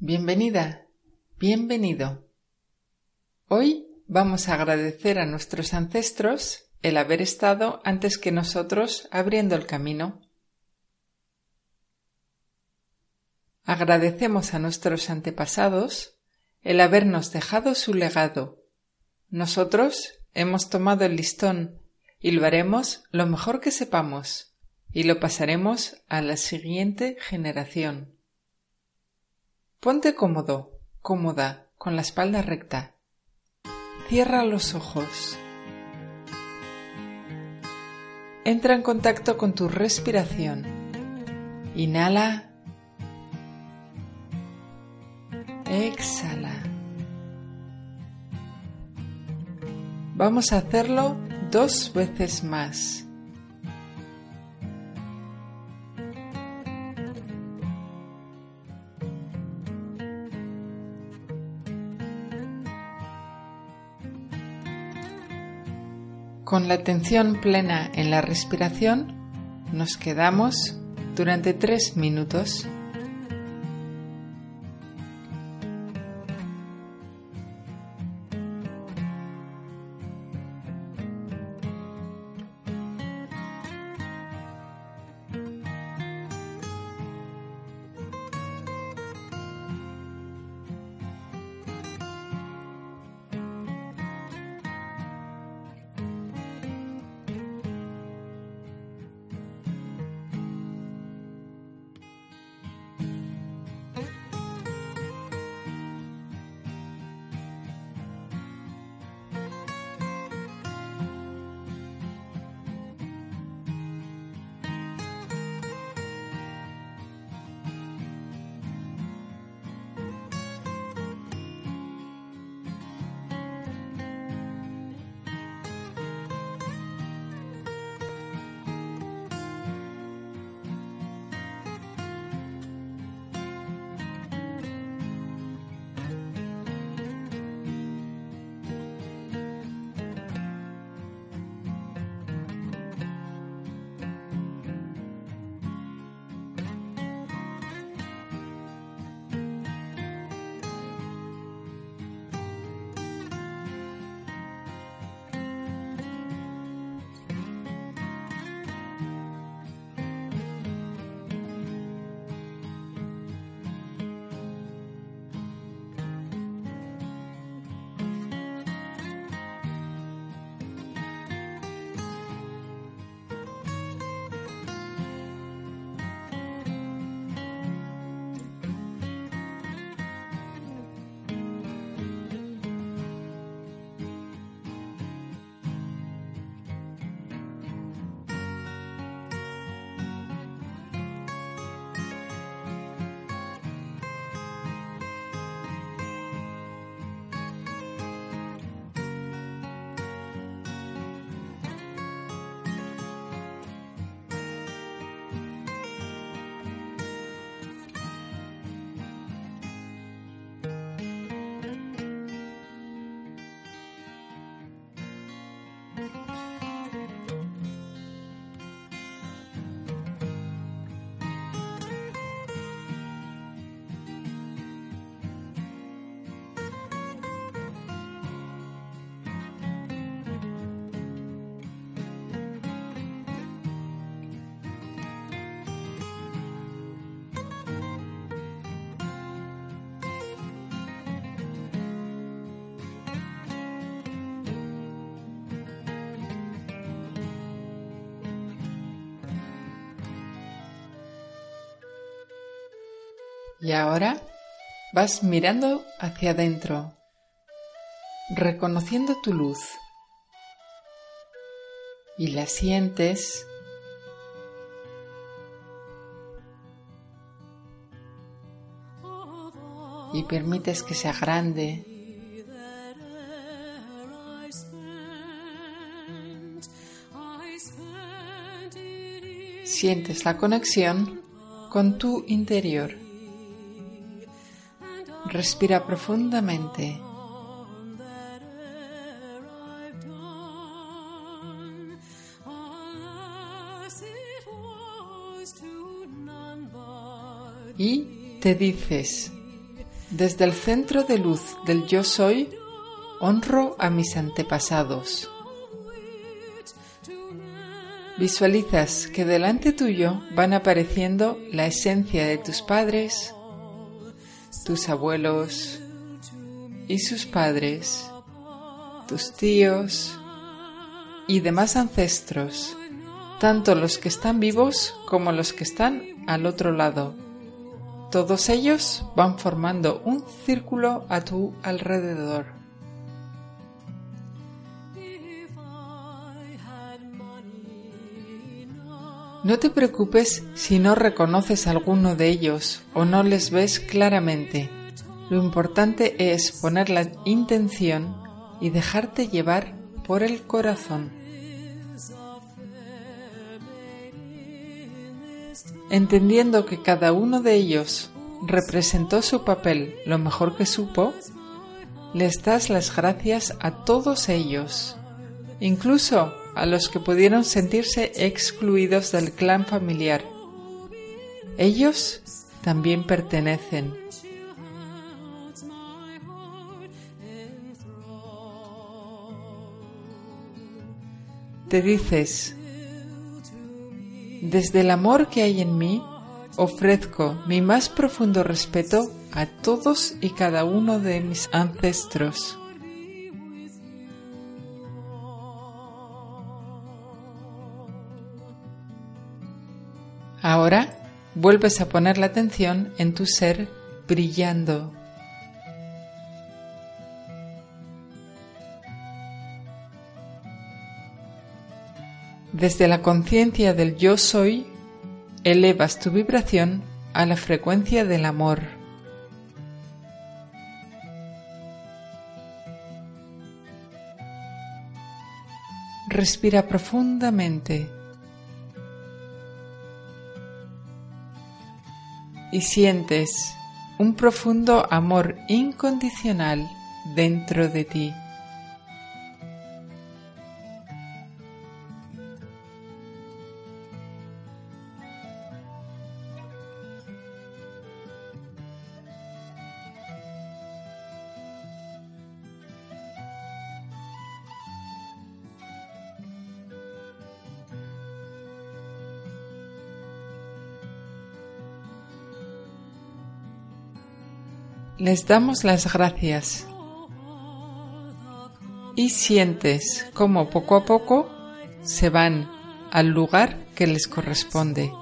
Bienvenida, bienvenido. Hoy vamos a agradecer a nuestros ancestros el haber estado antes que nosotros abriendo el camino. Agradecemos a nuestros antepasados el habernos dejado su legado. Nosotros hemos tomado el listón y lo haremos lo mejor que sepamos y lo pasaremos a la siguiente generación. Ponte cómodo, cómoda, con la espalda recta. Cierra los ojos. Entra en contacto con tu respiración. Inhala. Exhala. Vamos a hacerlo dos veces más. Con la atención plena en la respiración, nos quedamos durante tres minutos. Y ahora vas mirando hacia adentro, reconociendo tu luz. y la sientes. Y permites que sea grande. Sientes la conexión con tu interior. Respira profundamente. Y te dices, desde el centro de luz del yo soy, honro a mis antepasados. Visualizas que delante tuyo van apareciendo la esencia de tus padres, tus abuelos y sus padres, tus tíos y demás ancestros, tanto los que están vivos como los que están al otro lado. Todos ellos van formando un círculo a tu alrededor. No te preocupes si no reconoces alguno de ellos o no les ves claramente. Lo importante es poner la intención y dejarte llevar por el corazón. Entendiendo que cada uno de ellos representó su papel lo mejor que supo, les das las gracias a todos ellos, incluso a los que pudieron sentirse excluidos del clan familiar. Ellos también pertenecen. Te dices, desde el amor que hay en mí, ofrezco mi más profundo respeto a todos y cada uno de mis ancestros. Ahora vuelves a poner la atención en tu ser brillando. Desde la conciencia del yo soy, elevas tu vibración a la frecuencia del amor. Respira profundamente. Y sientes un profundo amor incondicional dentro de ti. Les damos las gracias y sientes cómo poco a poco se van al lugar que les corresponde.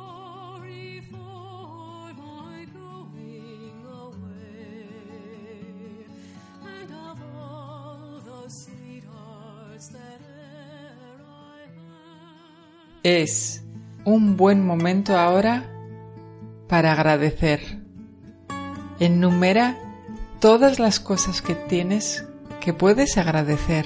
Es un buen momento ahora para agradecer. Enumera todas las cosas que tienes que puedes agradecer.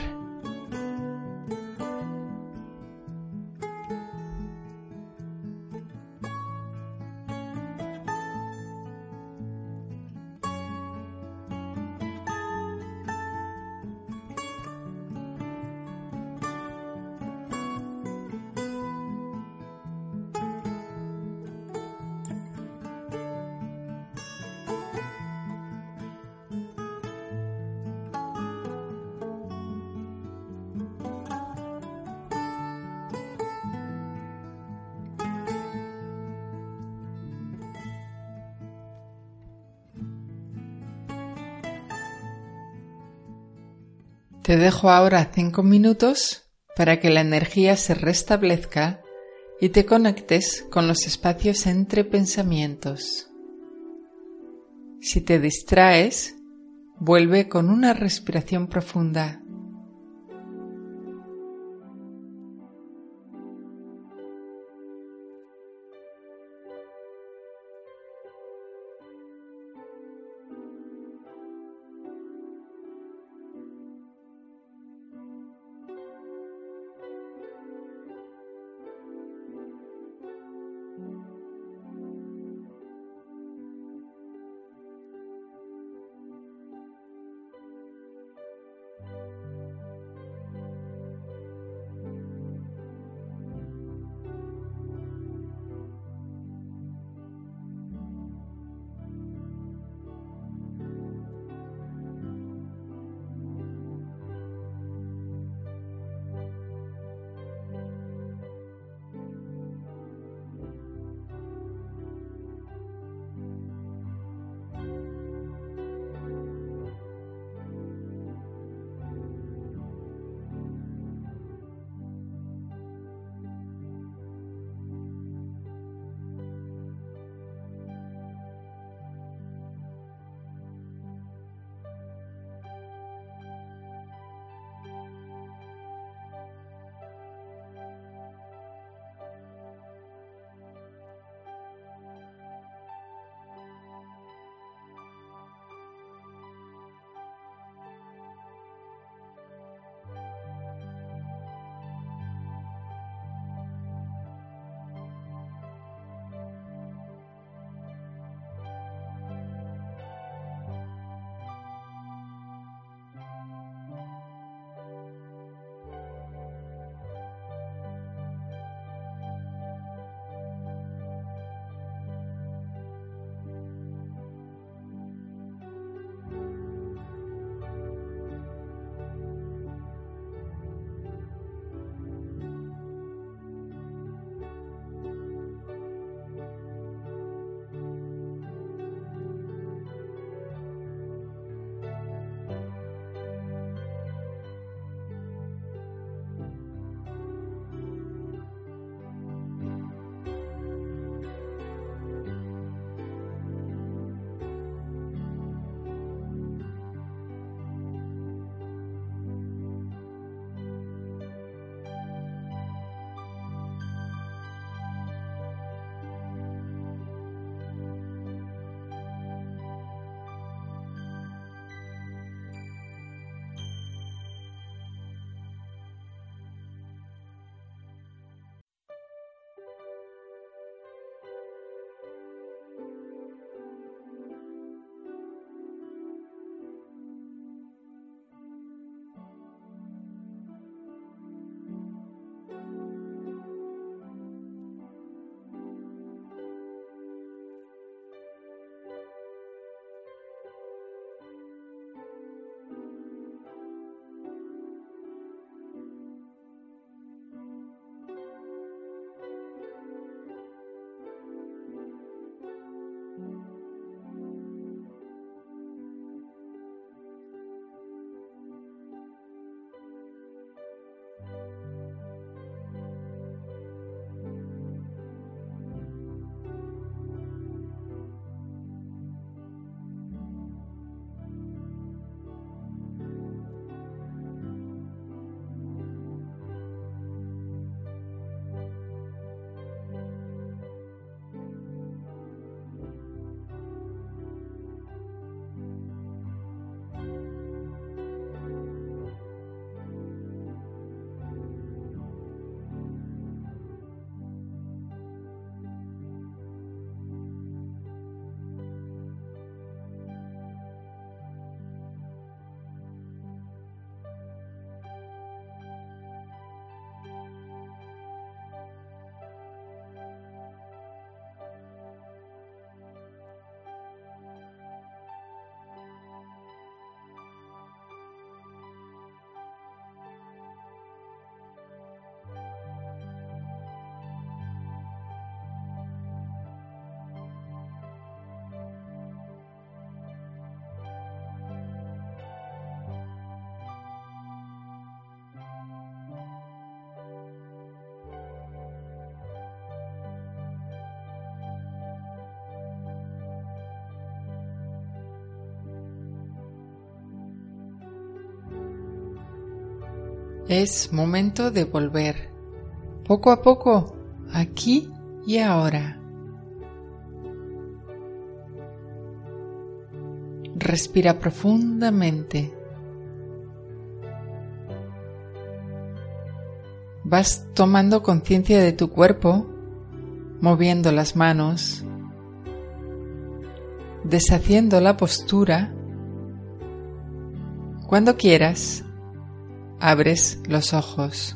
Te dejo ahora cinco minutos para que la energía se restablezca y te conectes con los espacios entre pensamientos. Si te distraes, vuelve con una respiración profunda Es momento de volver. Poco a poco, aquí y ahora. Respira profundamente. Vas tomando conciencia de tu cuerpo, moviendo las manos, deshaciendo la postura. Cuando quieras, abres los ojos.